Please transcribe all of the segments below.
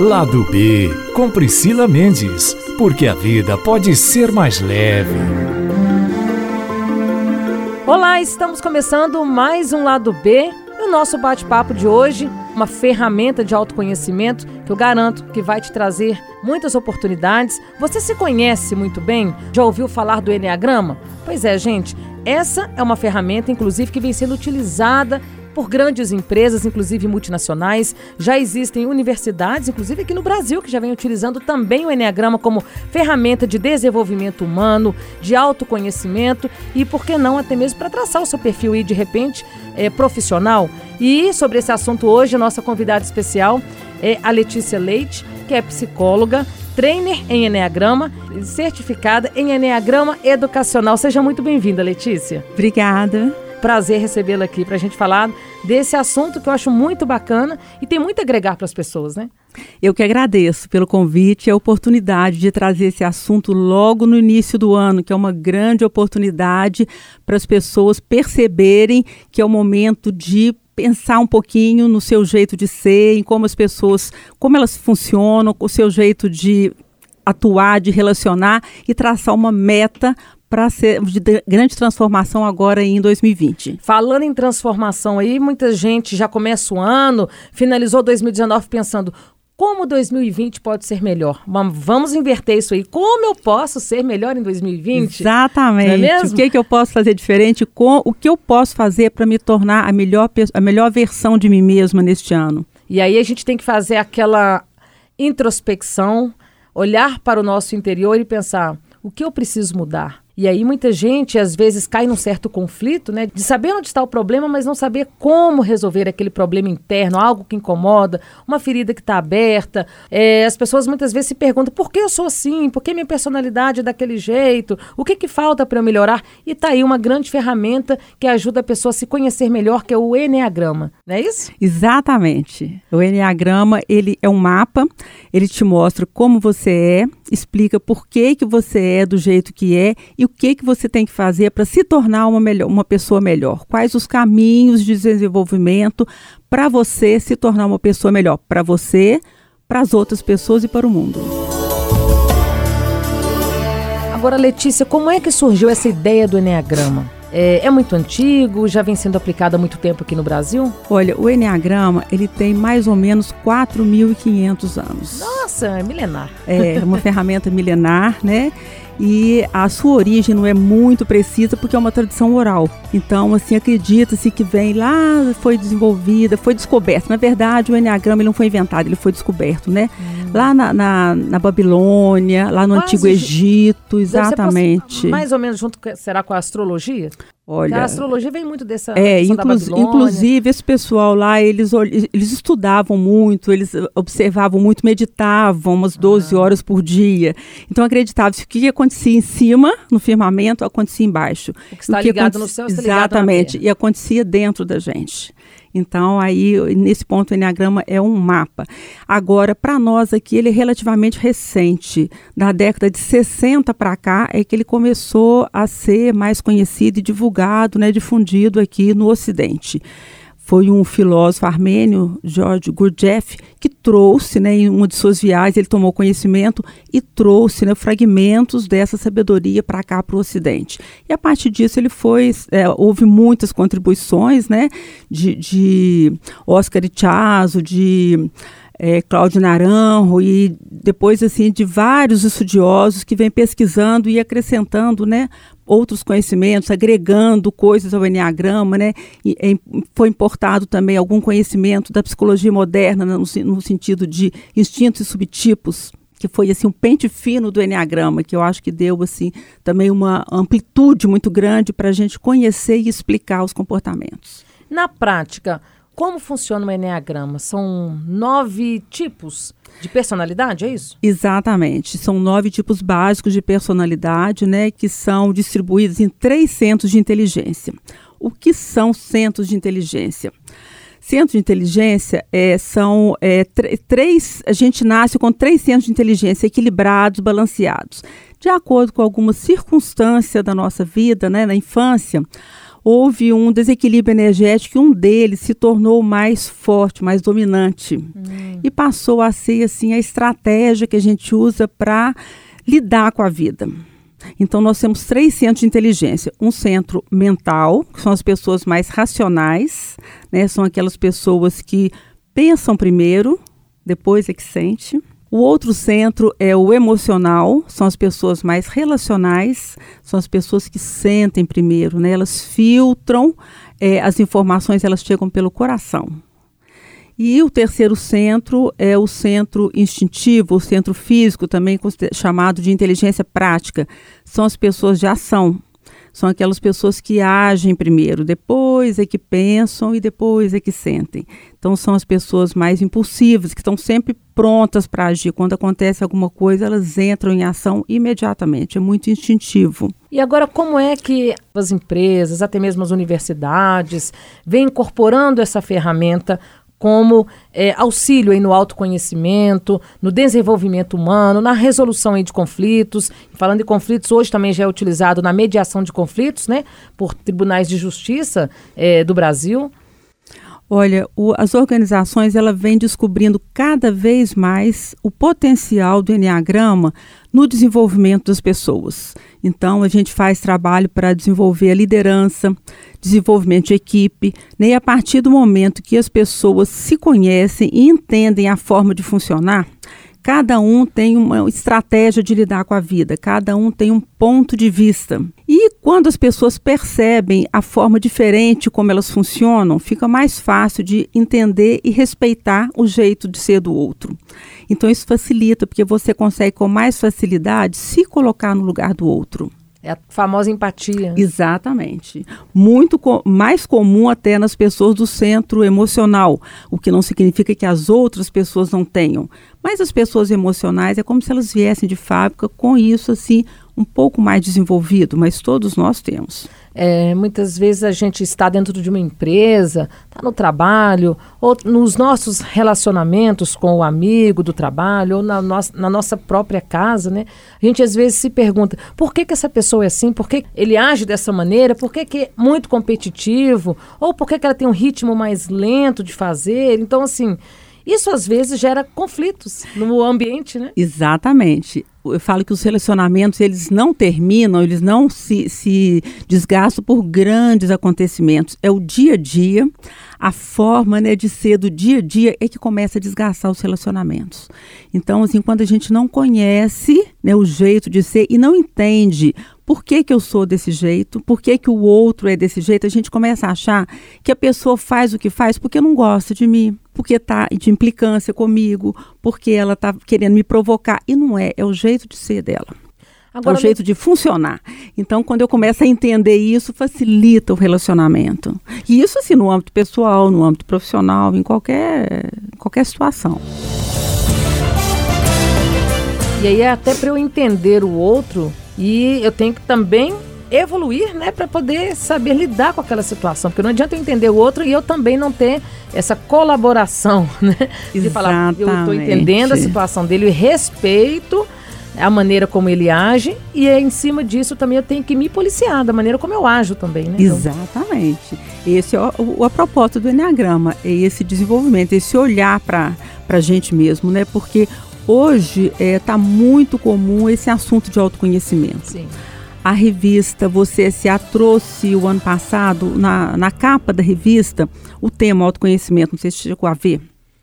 Lado B, com Priscila Mendes, porque a vida pode ser mais leve. Olá, estamos começando mais um Lado B. E o nosso bate-papo de hoje, uma ferramenta de autoconhecimento que eu garanto que vai te trazer muitas oportunidades. Você se conhece muito bem? Já ouviu falar do Enneagrama? Pois é, gente, essa é uma ferramenta, inclusive, que vem sendo utilizada por grandes empresas, inclusive multinacionais. Já existem universidades, inclusive aqui no Brasil, que já vem utilizando também o Enneagrama como ferramenta de desenvolvimento humano, de autoconhecimento e, por que não, até mesmo para traçar o seu perfil e, de repente, é, profissional. E sobre esse assunto hoje, a nossa convidada especial é a Letícia Leite, que é psicóloga, trainer em Enneagrama, certificada em Enneagrama Educacional. Seja muito bem-vinda, Letícia. Obrigada. Prazer recebê-la aqui para a gente falar desse assunto que eu acho muito bacana e tem muito a agregar para as pessoas, né? Eu que agradeço pelo convite e a oportunidade de trazer esse assunto logo no início do ano, que é uma grande oportunidade para as pessoas perceberem que é o momento de pensar um pouquinho no seu jeito de ser, em como as pessoas, como elas funcionam, o seu jeito de atuar, de relacionar e traçar uma meta para ser de grande transformação agora em 2020. Falando em transformação aí, muita gente já começa o ano, finalizou 2019 pensando como 2020 pode ser melhor? Vamos inverter isso aí. Como eu posso ser melhor em 2020? Exatamente. É mesmo? O que, que eu posso fazer diferente? Com, o que eu posso fazer para me tornar a melhor, a melhor versão de mim mesma neste ano? E aí a gente tem que fazer aquela introspecção, olhar para o nosso interior e pensar: o que eu preciso mudar? E aí muita gente às vezes cai num certo conflito, né, de saber onde está o problema, mas não saber como resolver aquele problema interno, algo que incomoda, uma ferida que está aberta. É, as pessoas muitas vezes se perguntam por que eu sou assim, por que minha personalidade é daquele jeito, o que que falta para eu melhorar? E tá aí uma grande ferramenta que ajuda a pessoa a se conhecer melhor, que é o Enneagrama, não é isso? Exatamente. O Enneagrama, ele é um mapa, ele te mostra como você é, explica por que que você é do jeito que é e o que, que você tem que fazer para se tornar uma, melhor, uma pessoa melhor. Quais os caminhos de desenvolvimento para você se tornar uma pessoa melhor, para você, para as outras pessoas e para o mundo. Agora, Letícia, como é que surgiu essa ideia do Enneagrama? É, é, muito antigo, já vem sendo aplicado há muito tempo aqui no Brasil? Olha, o Enneagrama, ele tem mais ou menos 4.500 anos. Nossa, é milenar. É, uma ferramenta milenar, né? E a sua origem não é muito precisa porque é uma tradição oral. Então, assim, acredita-se que vem lá, foi desenvolvida, foi descoberto. Na verdade, o Enneagrama não foi inventado, ele foi descoberto, né? Hum. Lá na, na, na, Babilônia, lá no Quase Antigo Egito, exatamente. Mais ou menos junto, será com a astrologia? Olha, a astrologia vem muito dessa é, inclu inclusive esse pessoal lá, eles, eles estudavam muito, eles observavam muito, meditavam umas 12 ah. horas por dia. Então acreditava-se que o que acontecia em cima, no firmamento, acontecia embaixo. O que está o que ligado no céu está Exatamente, e acontecia dentro da gente. Então, aí, nesse ponto, o Enneagrama é um mapa. Agora, para nós aqui, ele é relativamente recente. Da década de 60 para cá é que ele começou a ser mais conhecido e divulgado, né, difundido aqui no Ocidente foi um filósofo armênio, George Gurdjieff, que trouxe, né, em uma de suas viagens, ele tomou conhecimento e trouxe né, fragmentos dessa sabedoria para cá, para o Ocidente. E a partir disso ele foi, é, houve muitas contribuições, né, de, de Oscar Ichazo, de é, Cláudio Naranjo e depois assim de vários estudiosos que vêm pesquisando e acrescentando, né, outros conhecimentos, agregando coisas ao Enneagrama, né? E, e, foi importado também algum conhecimento da psicologia moderna no, no sentido de instintos e subtipos que foi assim um pente fino do enneagrama que eu acho que deu assim também uma amplitude muito grande para a gente conhecer e explicar os comportamentos. Na prática, como funciona o Enneagrama? São nove tipos de personalidade, é isso? Exatamente. São nove tipos básicos de personalidade, né, que são distribuídos em três centros de inteligência. O que são centros de inteligência? Centros de inteligência é, são é, três. A gente nasce com três centros de inteligência equilibrados, balanceados. De acordo com alguma circunstância da nossa vida, né, na infância, houve um desequilíbrio energético e um deles se tornou mais forte, mais dominante. Hum. E passou a ser assim a estratégia que a gente usa para lidar com a vida. Então, nós temos três centros de inteligência. Um centro mental, que são as pessoas mais racionais, né? são aquelas pessoas que pensam primeiro, depois é que sente. O outro centro é o emocional, são as pessoas mais relacionais, são as pessoas que sentem primeiro, né? elas filtram é, as informações, elas chegam pelo coração. E o terceiro centro é o centro instintivo, o centro físico, também chamado de inteligência prática. São as pessoas de ação. São aquelas pessoas que agem primeiro, depois é que pensam e depois é que sentem. Então, são as pessoas mais impulsivas, que estão sempre prontas para agir. Quando acontece alguma coisa, elas entram em ação imediatamente. É muito instintivo. E agora, como é que as empresas, até mesmo as universidades, vêm incorporando essa ferramenta como é, auxílio aí no autoconhecimento, no desenvolvimento humano, na resolução aí de conflitos. Falando de conflitos, hoje também já é utilizado na mediação de conflitos, né, por tribunais de justiça é, do Brasil. Olha, o, as organizações ela vem descobrindo cada vez mais o potencial do Enneagrama no desenvolvimento das pessoas. Então, a gente faz trabalho para desenvolver a liderança, desenvolvimento de equipe, né? e a partir do momento que as pessoas se conhecem e entendem a forma de funcionar, Cada um tem uma estratégia de lidar com a vida, cada um tem um ponto de vista. E quando as pessoas percebem a forma diferente como elas funcionam, fica mais fácil de entender e respeitar o jeito de ser do outro. Então isso facilita, porque você consegue com mais facilidade se colocar no lugar do outro. É a famosa empatia. Exatamente. Muito co mais comum até nas pessoas do centro emocional, o que não significa que as outras pessoas não tenham. Mas as pessoas emocionais é como se elas viessem de fábrica com isso assim um pouco mais desenvolvido, mas todos nós temos. É, muitas vezes a gente está dentro de uma empresa, está no trabalho, ou nos nossos relacionamentos com o amigo do trabalho, ou na, no na nossa própria casa, né? A gente às vezes se pergunta, por que, que essa pessoa é assim? Por que ele age dessa maneira? Por que, que é muito competitivo? Ou por que, que ela tem um ritmo mais lento de fazer? Então, assim, isso às vezes gera conflitos no ambiente, né? Exatamente. Eu falo que os relacionamentos eles não terminam, eles não se, se desgastam por grandes acontecimentos. É o dia a dia, a forma né, de ser do dia a dia é que começa a desgastar os relacionamentos. Então, assim, quando a gente não conhece né, o jeito de ser e não entende por que, que eu sou desse jeito, por que, que o outro é desse jeito, a gente começa a achar que a pessoa faz o que faz porque não gosta de mim, porque está de implicância comigo, porque ela está querendo me provocar. E não é, é o jeito de ser dela. Agora, é o jeito de funcionar. Então, quando eu começo a entender isso, facilita o relacionamento. E isso, assim, no âmbito pessoal, no âmbito profissional, em qualquer, qualquer situação. E aí, até para eu entender o outro, e eu tenho que também evoluir, né, para poder saber lidar com aquela situação, porque não adianta eu entender o outro e eu também não ter essa colaboração, né, de Exatamente. falar eu estou entendendo a situação dele e respeito a maneira como ele age e é em cima disso também eu tenho que me policiar da maneira como eu ajo também, né? Então, Exatamente. Esse é o, o, a proposta do Enneagrama, é esse desenvolvimento, esse olhar para a gente mesmo, né? Porque Hoje está é, tá muito comum esse assunto de autoconhecimento. Sim. A revista Você Se trouxe o ano passado, na, na capa da revista, o tema autoconhecimento. Não sei se chegou a ver.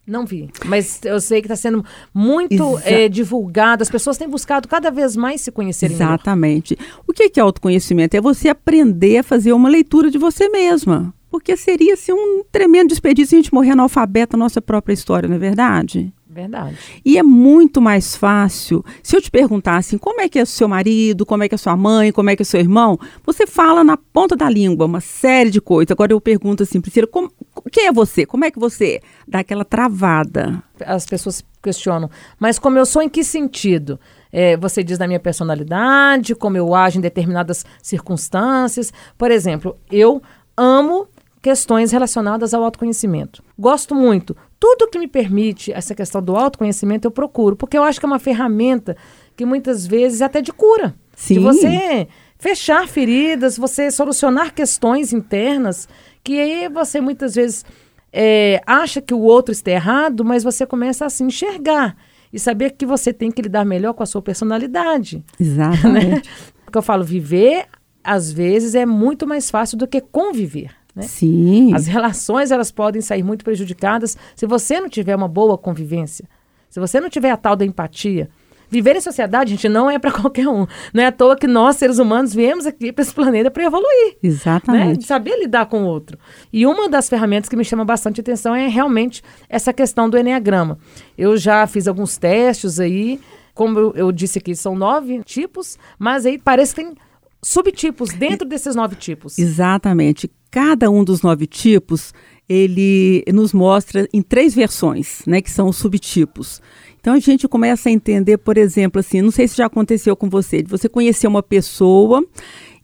Não vi, mas eu sei que está sendo muito é, divulgado. As pessoas têm buscado cada vez mais se conhecerem Exatamente. Melhor. O que é autoconhecimento? É você aprender a fazer uma leitura de você mesma. Porque seria assim, um tremendo desperdício a gente morrer analfabeto na nossa própria história, não é verdade? Verdade. E é muito mais fácil. Se eu te perguntar assim, como é que é o seu marido, como é que é a sua mãe, como é que é o seu irmão, você fala na ponta da língua uma série de coisas. Agora eu pergunto assim, Priscila, como, quem é você? Como é que você dá aquela travada? As pessoas questionam, mas como eu sou, em que sentido? É, você diz da minha personalidade, como eu ajo em determinadas circunstâncias. Por exemplo, eu amo questões relacionadas ao autoconhecimento. Gosto muito. Tudo que me permite essa questão do autoconhecimento eu procuro, porque eu acho que é uma ferramenta que muitas vezes é até de cura. Sim. De você fechar feridas, você solucionar questões internas que aí você muitas vezes é, acha que o outro está errado, mas você começa a se enxergar e saber que você tem que lidar melhor com a sua personalidade. Exatamente. Né? Porque eu falo, viver às vezes é muito mais fácil do que conviver. Né? Sim. As relações elas podem sair muito prejudicadas se você não tiver uma boa convivência, se você não tiver a tal da empatia. Viver em sociedade, gente, não é para qualquer um. Não é à toa que nós, seres humanos, viemos aqui para esse planeta para evoluir. Exatamente. Né? Saber lidar com o outro. E uma das ferramentas que me chama bastante atenção é realmente essa questão do Enneagrama. Eu já fiz alguns testes aí, como eu, eu disse aqui, são nove tipos, mas aí parece que tem subtipos dentro desses nove tipos. Exatamente. Cada um dos nove tipos, ele nos mostra em três versões, né, que são os subtipos. Então a gente começa a entender, por exemplo, assim, não sei se já aconteceu com você, de você conhecer uma pessoa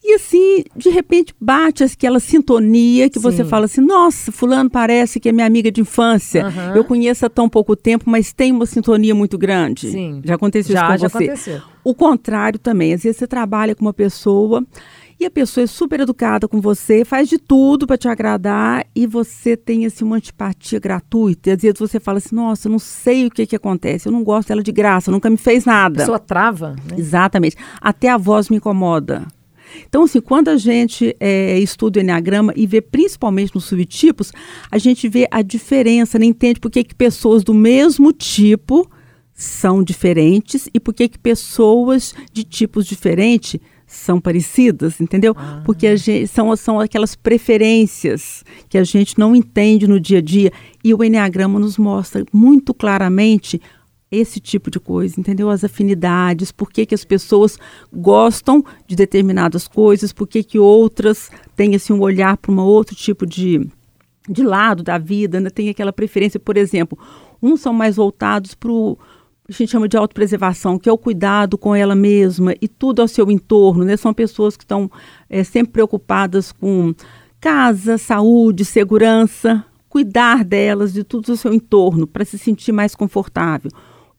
e assim, de repente bate aquela sintonia que Sim. você fala assim: nossa, Fulano parece que é minha amiga de infância. Uhum. Eu conheço há tão pouco tempo, mas tem uma sintonia muito grande. Sim. Já aconteceu já, isso com já você? Aconteceu. O contrário também. Às vezes você trabalha com uma pessoa e a pessoa é super educada com você, faz de tudo para te agradar e você tem assim uma antipatia gratuita. E às vezes você fala assim: "Nossa, eu não sei o que que acontece. Eu não gosto dela de graça, nunca me fez nada". A pessoa trava, né? Exatamente. Até a voz me incomoda. Então, assim, quando a gente é, estuda o Enneagrama e vê principalmente nos subtipos, a gente vê a diferença, né? entende por que, que pessoas do mesmo tipo são diferentes e por que, que pessoas de tipos diferentes são parecidas, entendeu? Ah. Porque gente, são, são aquelas preferências que a gente não entende no dia a dia e o Enneagrama nos mostra muito claramente esse tipo de coisa, entendeu? As afinidades, por que, que as pessoas gostam de determinadas coisas, por que, que outras têm assim, um olhar para um outro tipo de, de lado da vida, né? tem aquela preferência, por exemplo, uns são mais voltados para o a gente chama de autopreservação, que é o cuidado com ela mesma e tudo ao seu entorno, né? São pessoas que estão é, sempre preocupadas com casa, saúde, segurança, cuidar delas, de tudo ao seu entorno, para se sentir mais confortável.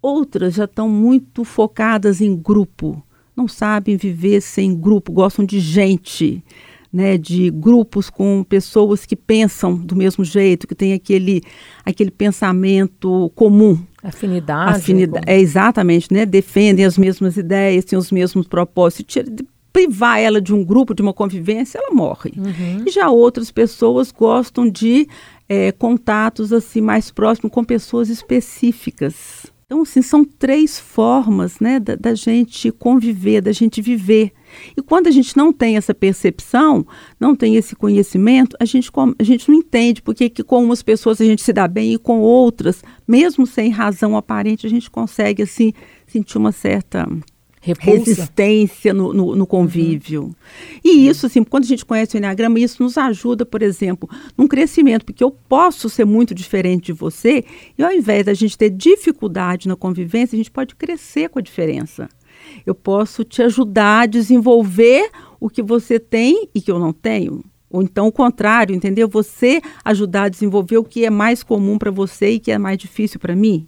Outras já estão muito focadas em grupo, não sabem viver sem grupo, gostam de gente, né, de grupos com pessoas que pensam do mesmo jeito, que têm aquele, aquele pensamento comum. Afinidade. Afinidade, é, exatamente, né? Defendem as mesmas ideias, têm os mesmos propósitos. privar ela de um grupo, de uma convivência, ela morre. Uhum. E já outras pessoas gostam de é, contatos assim mais próximos com pessoas específicas. Então, assim, são três formas né, da, da, gente conviver, da gente viver. E quando a gente não tem essa percepção, não tem esse conhecimento, a gente, a gente não entende porque que com umas pessoas a gente se dá bem e com outras, mesmo sem razão aparente, a gente consegue assim sentir uma certa Repulsa. resistência no, no, no convívio. Uhum. E isso, assim, quando a gente conhece o Enneagrama, isso nos ajuda, por exemplo, num crescimento, porque eu posso ser muito diferente de você, e ao invés da gente ter dificuldade na convivência, a gente pode crescer com a diferença. Eu posso te ajudar a desenvolver o que você tem e que eu não tenho. Ou então o contrário, entendeu? Você ajudar a desenvolver o que é mais comum para você e que é mais difícil para mim.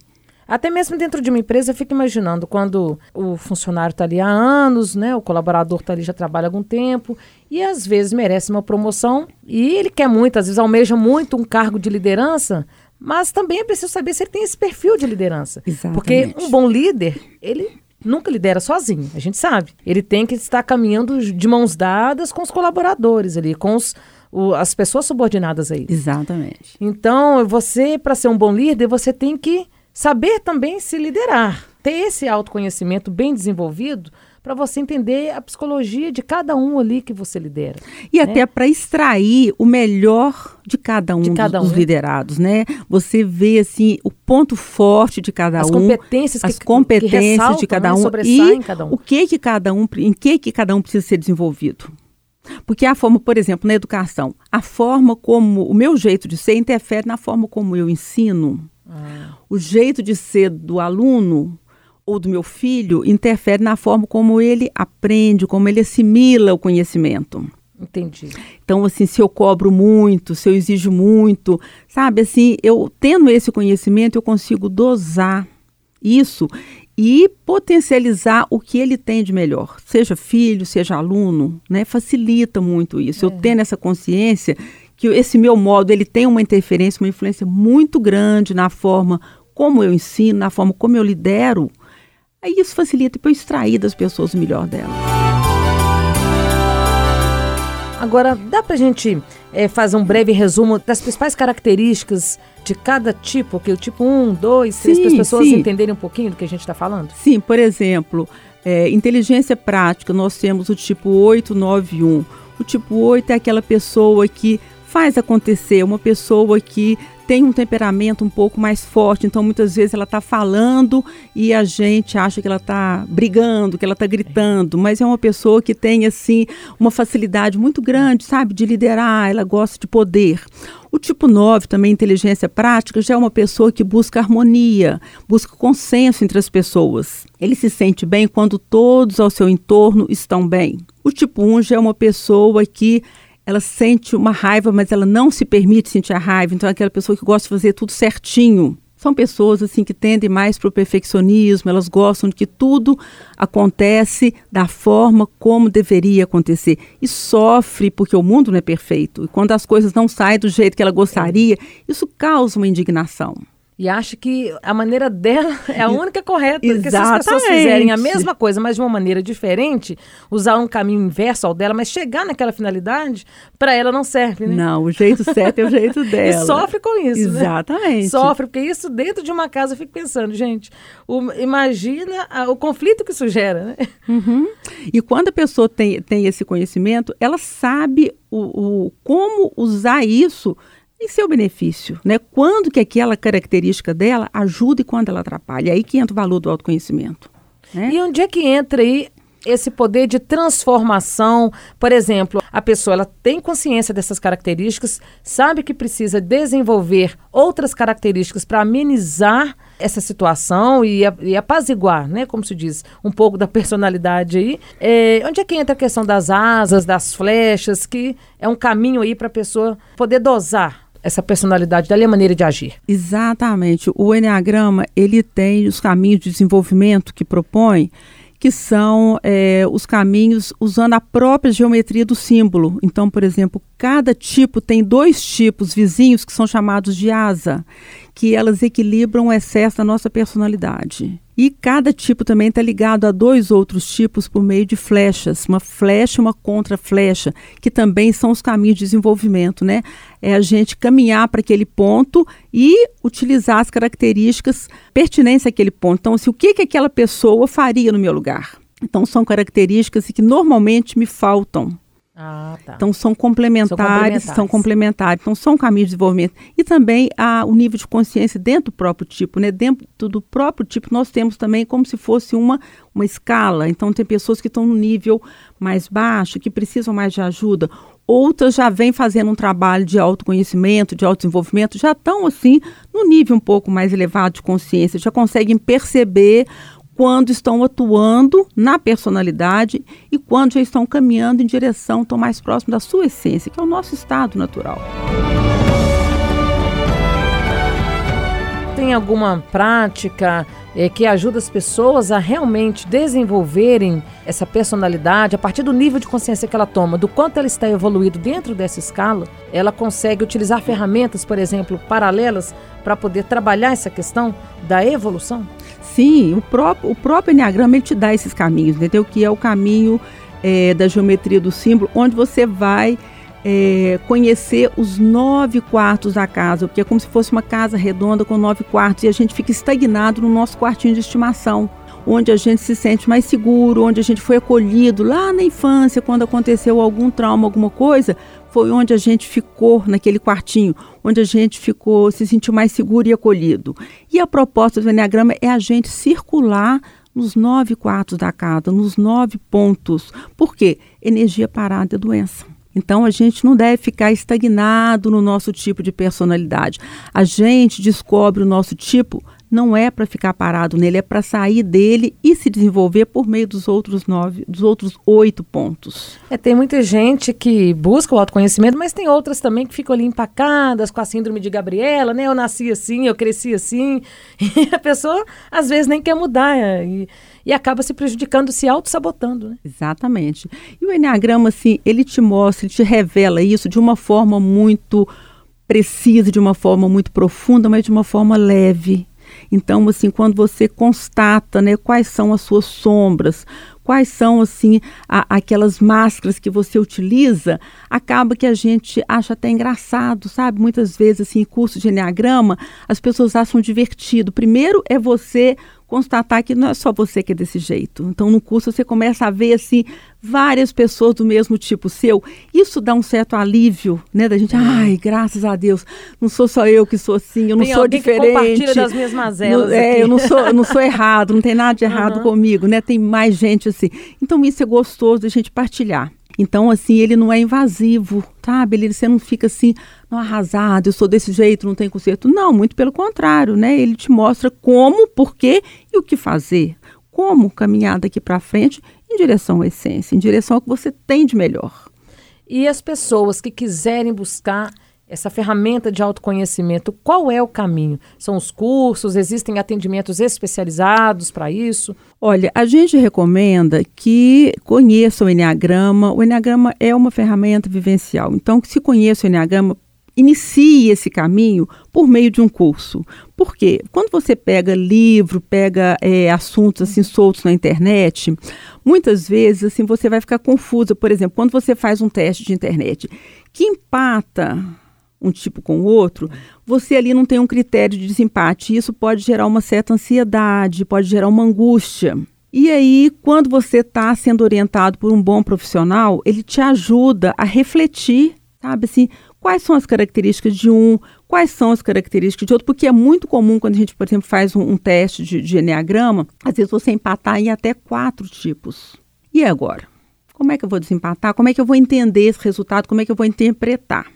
Até mesmo dentro de uma empresa, eu fico imaginando quando o funcionário está ali há anos, né? O colaborador está ali já trabalha há algum tempo e às vezes merece uma promoção e ele quer muito, às vezes almeja muito um cargo de liderança, mas também é preciso saber se ele tem esse perfil de liderança. Exatamente. Porque um bom líder, ele nunca lidera sozinho, a gente sabe. Ele tem que estar caminhando de mãos dadas com os colaboradores ali, com os, o, as pessoas subordinadas a ele. Exatamente. Então, você, para ser um bom líder, você tem que Saber também se liderar, ter esse autoconhecimento bem desenvolvido para você entender a psicologia de cada um ali que você lidera. E né? até para extrair o melhor de cada um, de cada dos, um. dos, liderados, né? Você vê assim o ponto forte de cada as um, competências as que, competências que de cada né? um e cada um. o que que cada um, em que que cada um precisa ser desenvolvido. Porque a forma, por exemplo, na educação, a forma como o meu jeito de ser interfere na forma como eu ensino. Ah. O jeito de ser do aluno ou do meu filho interfere na forma como ele aprende, como ele assimila o conhecimento. Entendi. Então, assim, se eu cobro muito, se eu exijo muito, sabe, assim, eu tendo esse conhecimento, eu consigo dosar isso e potencializar o que ele tem de melhor, seja filho, seja aluno, né? Facilita muito isso. É. Eu tendo essa consciência que esse meu modo ele tem uma interferência, uma influência muito grande na forma como eu ensino, na forma como eu lidero. Aí isso facilita para eu extrair das pessoas o melhor delas. Agora, dá para a gente é, fazer um breve resumo das principais características de cada tipo, que o tipo 1, 2, 3, para as pessoas sim. entenderem um pouquinho do que a gente está falando? Sim, por exemplo, é, inteligência prática, nós temos o tipo 891. O tipo 8 é aquela pessoa que faz acontecer, uma pessoa que tem um temperamento um pouco mais forte, então muitas vezes ela está falando e a gente acha que ela está brigando, que ela está gritando, mas é uma pessoa que tem assim uma facilidade muito grande, sabe, de liderar, ela gosta de poder. O tipo 9, também inteligência prática, já é uma pessoa que busca harmonia, busca consenso entre as pessoas. Ele se sente bem quando todos ao seu entorno estão bem. O tipo 1 já é uma pessoa que ela sente uma raiva, mas ela não se permite sentir a raiva. Então, é aquela pessoa que gosta de fazer tudo certinho. São pessoas assim que tendem mais para o perfeccionismo, elas gostam de que tudo acontece da forma como deveria acontecer. E sofre porque o mundo não é perfeito. E quando as coisas não saem do jeito que ela gostaria, isso causa uma indignação e acha que a maneira dela é a única correta. Exatamente. Porque se as pessoas fizerem a mesma coisa, mas de uma maneira diferente, usar um caminho inverso ao dela, mas chegar naquela finalidade, para ela não serve, né? Não, o jeito certo é o jeito dela. e sofre com isso, né? Exatamente. Né? Sofre, porque isso dentro de uma casa, eu fico pensando, gente, o, imagina a, o conflito que isso gera, né? Uhum. E quando a pessoa tem, tem esse conhecimento, ela sabe o, o como usar isso em seu benefício, né? Quando que aquela característica dela ajuda e quando ela atrapalha. É aí que entra o valor do autoconhecimento. Né? E onde é que entra aí esse poder de transformação? Por exemplo, a pessoa ela tem consciência dessas características, sabe que precisa desenvolver outras características para amenizar essa situação e, e, apaziguar, né? Como se diz, um pouco da personalidade aí. É, onde é que entra a questão das asas, das flechas, que é um caminho aí para a pessoa poder dosar essa personalidade dali, a maneira de agir. Exatamente. O Enneagrama, ele tem os caminhos de desenvolvimento que propõe, que são é, os caminhos usando a própria geometria do símbolo. Então, por exemplo, cada tipo tem dois tipos vizinhos que são chamados de asa, que elas equilibram o excesso da nossa personalidade. E cada tipo também está ligado a dois outros tipos por meio de flechas, uma flecha e uma contra-flecha, que também são os caminhos de desenvolvimento, né? É a gente caminhar para aquele ponto e utilizar as características pertinentes àquele ponto. Então, assim, o que, que aquela pessoa faria no meu lugar? Então, são características que normalmente me faltam. Ah, tá. Então são complementares, são complementares, são complementares. Então são caminhos de desenvolvimento. E também a, o nível de consciência dentro do próprio tipo, né? Dentro do próprio tipo nós temos também como se fosse uma, uma escala. Então tem pessoas que estão no nível mais baixo, que precisam mais de ajuda. Outras já vêm fazendo um trabalho de autoconhecimento, de autodesenvolvimento, já estão assim no nível um pouco mais elevado de consciência, já conseguem perceber quando estão atuando na personalidade e quando já estão caminhando em direção, estão mais próximo da sua essência, que é o nosso estado natural. Tem alguma prática é, que ajuda as pessoas a realmente desenvolverem essa personalidade a partir do nível de consciência que ela toma, do quanto ela está evoluído dentro dessa escala? Ela consegue utilizar ferramentas, por exemplo, paralelas para poder trabalhar essa questão da evolução? Sim, o próprio, o próprio Enneagrama te dá esses caminhos, entendeu? Que é o caminho é, da geometria do símbolo, onde você vai é, conhecer os nove quartos da casa, porque é como se fosse uma casa redonda com nove quartos e a gente fica estagnado no nosso quartinho de estimação onde a gente se sente mais seguro, onde a gente foi acolhido lá na infância, quando aconteceu algum trauma, alguma coisa, foi onde a gente ficou naquele quartinho, onde a gente ficou, se sentiu mais seguro e acolhido. E a proposta do Enneagrama é a gente circular nos nove quartos da casa, nos nove pontos. Por quê? Energia parada é doença. Então a gente não deve ficar estagnado no nosso tipo de personalidade. A gente descobre o nosso tipo não é para ficar parado nele, é para sair dele e se desenvolver por meio dos outros nove, dos outros oito pontos. É, tem muita gente que busca o autoconhecimento, mas tem outras também que ficam ali empacadas com a síndrome de Gabriela, né? Eu nasci assim, eu cresci assim. E a pessoa, às vezes, nem quer mudar é, e, e acaba se prejudicando, se auto-sabotando, né? Exatamente. E o Enneagrama, assim, ele te mostra, ele te revela isso de uma forma muito precisa, de uma forma muito profunda, mas de uma forma leve. Então, assim, quando você constata, né, quais são as suas sombras, quais são, assim, a, aquelas máscaras que você utiliza, acaba que a gente acha até engraçado, sabe? Muitas vezes, assim, em curso de Enneagrama, as pessoas acham divertido. Primeiro é você constatar que não é só você que é desse jeito. Então, no curso, você começa a ver, assim, várias pessoas do mesmo tipo seu. Isso dá um certo alívio, né? Da gente, ai, graças a Deus, não sou só eu que sou assim, eu não tem sou diferente. Que compartilha das minhas mazelas. Não, é, eu não sou, eu não sou errado, não tem nada de errado uhum. comigo, né? Tem mais gente assim. Então, isso é gostoso da gente partilhar. Então, assim, ele não é invasivo, sabe? Ele, você não fica assim, não arrasado, eu sou desse jeito, não tem conserto. Não, muito pelo contrário, né? Ele te mostra como, por quê e o que fazer. Como caminhar daqui para frente em direção à essência, em direção ao que você tem de melhor. E as pessoas que quiserem buscar essa ferramenta de autoconhecimento, qual é o caminho? São os cursos? Existem atendimentos especializados para isso? Olha, a gente recomenda que conheça o Enneagrama. O Enneagrama é uma ferramenta vivencial. Então, se conheça o Enneagrama, inicie esse caminho por meio de um curso. Por quê? Quando você pega livro, pega é, assuntos assim soltos na internet, muitas vezes assim você vai ficar confusa. Por exemplo, quando você faz um teste de internet que empata um tipo com o outro, você ali não tem um critério de desempate. Isso pode gerar uma certa ansiedade, pode gerar uma angústia. E aí, quando você está sendo orientado por um bom profissional, ele te ajuda a refletir, sabe assim, quais são as características de um, quais são as características de outro, porque é muito comum quando a gente, por exemplo, faz um, um teste de, de às vezes você empatar em até quatro tipos. E agora? Como é que eu vou desempatar? Como é que eu vou entender esse resultado? Como é que eu vou interpretar?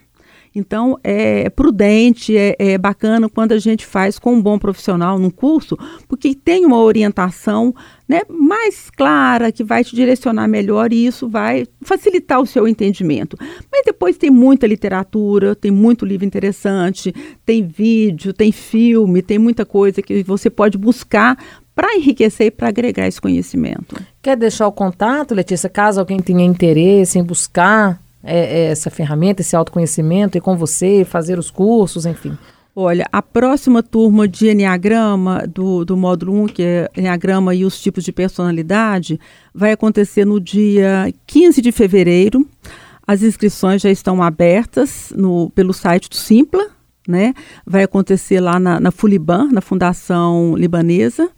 Então, é prudente, é, é, bacana quando a gente faz com um bom profissional num curso, porque tem uma orientação né, mais clara, que vai te direcionar melhor e isso vai facilitar o seu entendimento. Mas depois tem muita literatura, tem muito livro interessante, tem vídeo, tem filme, tem muita coisa que você pode buscar para enriquecer e para agregar esse conhecimento. Quer deixar o contato, Letícia, caso alguém tenha interesse em buscar é, é, essa ferramenta, esse autoconhecimento, e com você, fazer os cursos, enfim? Olha, a próxima turma de Enneagrama, do, do módulo 1, que é Enneagrama e os tipos de personalidade, vai acontecer no dia 15 de fevereiro. As inscrições já estão abertas no, pelo site do Simpla, né? Vai acontecer lá na, na Fuliban, na Fundação Libanesa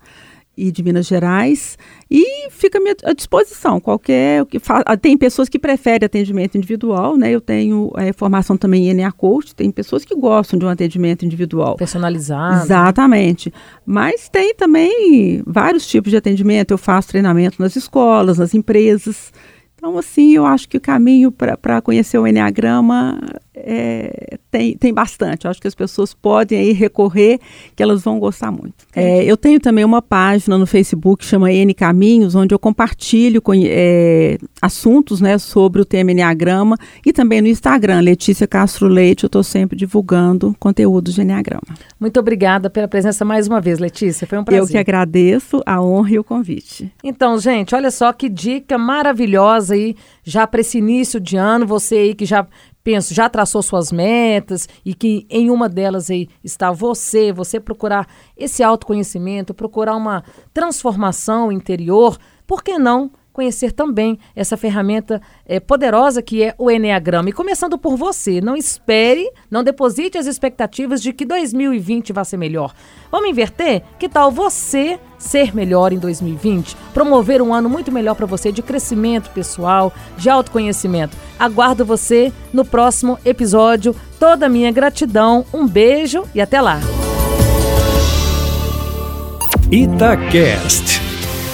e de Minas Gerais e fica à disposição. Qualquer que ah, tem pessoas que preferem atendimento individual né? Eu tenho é, formação também em ENEA Coach tem pessoas que gostam de um atendimento individual. Personalizado. Exatamente. Mas tem também vários tipos de atendimento. Eu faço treinamento nas escolas nas empresas. Então, assim, eu acho que o caminho para conhecer o Enneagrama é, tem, tem bastante. Eu acho que as pessoas podem aí recorrer, que elas vão gostar muito. É, eu tenho também uma página no Facebook que chama N Caminhos, onde eu compartilho é, assuntos né, sobre o tema Enneagrama e também no Instagram, Letícia Castro Leite, eu estou sempre divulgando conteúdos de Enneagrama. Muito obrigada pela presença mais uma vez, Letícia. Foi um prazer. Eu que agradeço a honra e o convite. Então, gente, olha só que dica maravilhosa aí, já para esse início de ano, você aí que já penso, já traçou suas metas e que em uma delas aí está você, você procurar esse autoconhecimento, procurar uma transformação interior, por que não conhecer também essa ferramenta é, poderosa que é o Enneagrama. E começando por você, não espere, não deposite as expectativas de que 2020 vai ser melhor. Vamos inverter? Que tal você ser melhor em 2020? Promover um ano muito melhor para você de crescimento pessoal, de autoconhecimento. Aguardo você no próximo episódio. Toda a minha gratidão, um beijo e até lá. Itacast.